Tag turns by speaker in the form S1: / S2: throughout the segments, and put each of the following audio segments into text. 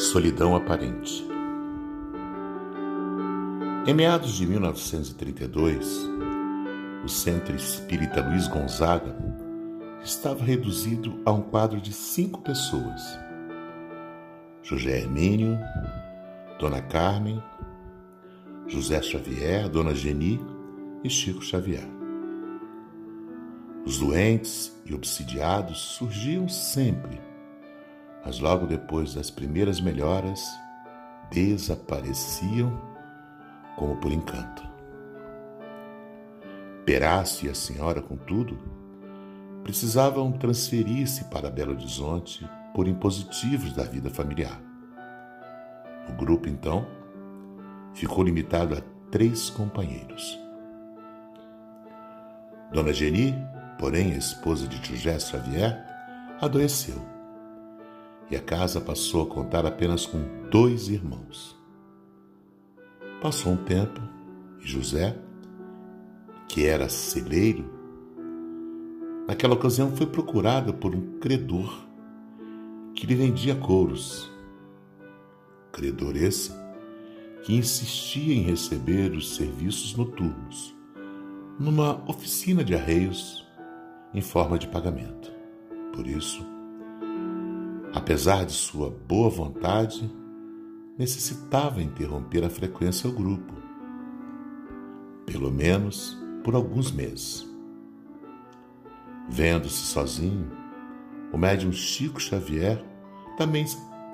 S1: Solidão aparente. Em meados de 1932, o Centro Espírita Luiz Gonzaga estava reduzido a um quadro de cinco pessoas: José Hermínio, Dona Carmen, José Xavier, Dona Geni e Chico Xavier. Os doentes e obsidiados surgiam sempre mas logo depois das primeiras melhoras, desapareciam como por encanto. Perácio e a senhora, contudo, precisavam transferir-se para Belo Horizonte por impositivos da vida familiar. O grupo, então, ficou limitado a três companheiros. Dona Geni, porém a esposa de José Xavier, adoeceu e a casa passou a contar apenas com dois irmãos. Passou um tempo e José, que era celeiro, naquela ocasião foi procurado por um credor que lhe vendia couros. Credor esse que insistia em receber os serviços noturnos numa oficina de arreios em forma de pagamento. Por isso, apesar de sua boa vontade, necessitava interromper a frequência ao grupo, pelo menos por alguns meses. Vendo-se sozinho, o médium Chico Xavier também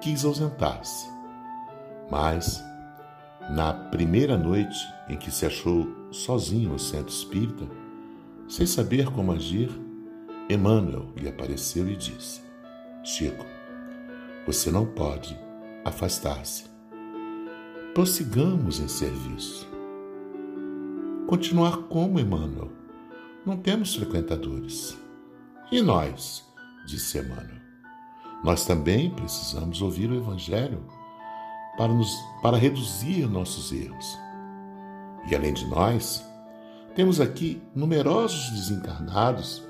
S1: quis ausentar-se, mas na primeira noite em que se achou sozinho no centro espírita, sem saber como agir, Emmanuel lhe apareceu e disse: Chico, você não pode afastar-se. Prossigamos em serviço. Continuar como Emmanuel. Não temos frequentadores. E nós? disse Emmanuel. Nós também precisamos ouvir o Evangelho para, nos, para reduzir nossos erros. E além de nós, temos aqui numerosos desencarnados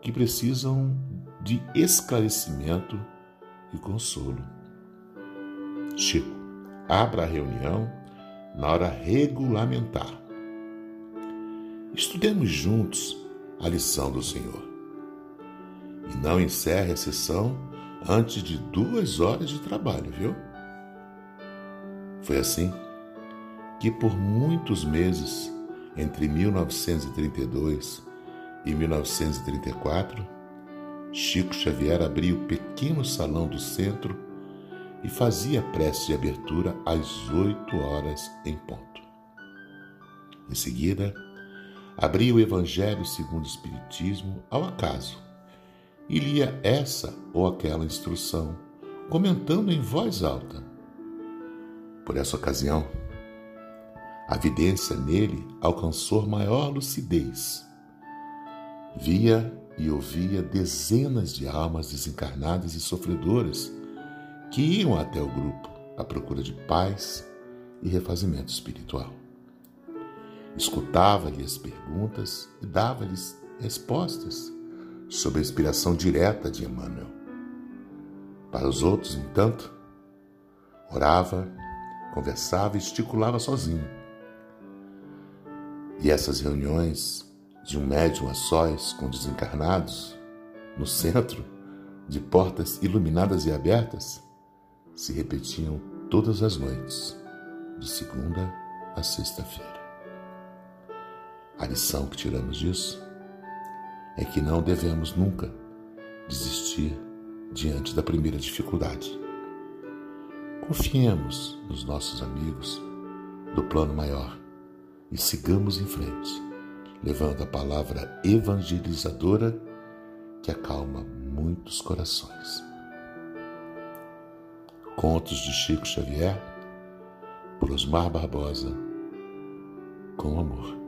S1: que precisam de esclarecimento e consolo. Chico, abra a reunião na hora regulamentar. Estudemos juntos a lição do Senhor. E não encerre a sessão antes de duas horas de trabalho, viu? Foi assim que por muitos meses, entre 1932 e 1934, Chico Xavier abria o pequeno salão do centro e fazia prece de abertura às oito horas em ponto. Em seguida, abria o Evangelho segundo o Espiritismo ao acaso e lia essa ou aquela instrução, comentando em voz alta. Por essa ocasião, a vidência nele alcançou maior lucidez. Via e ouvia dezenas de almas desencarnadas e sofredoras que iam até o grupo à procura de paz e refazimento espiritual. Escutava-lhe as perguntas e dava-lhes respostas sob a inspiração direta de Emmanuel. Para os outros, entanto, orava, conversava e esticulava sozinho. E essas reuniões de um médium a sós com desencarnados, no centro, de portas iluminadas e abertas, se repetiam todas as noites, de segunda a sexta-feira. A lição que tiramos disso é que não devemos nunca desistir diante da primeira dificuldade. Confiemos nos nossos amigos do plano maior e sigamos em frente levando a palavra evangelizadora que acalma muitos corações. Contos de Chico Xavier, por Osmar Barbosa, com amor.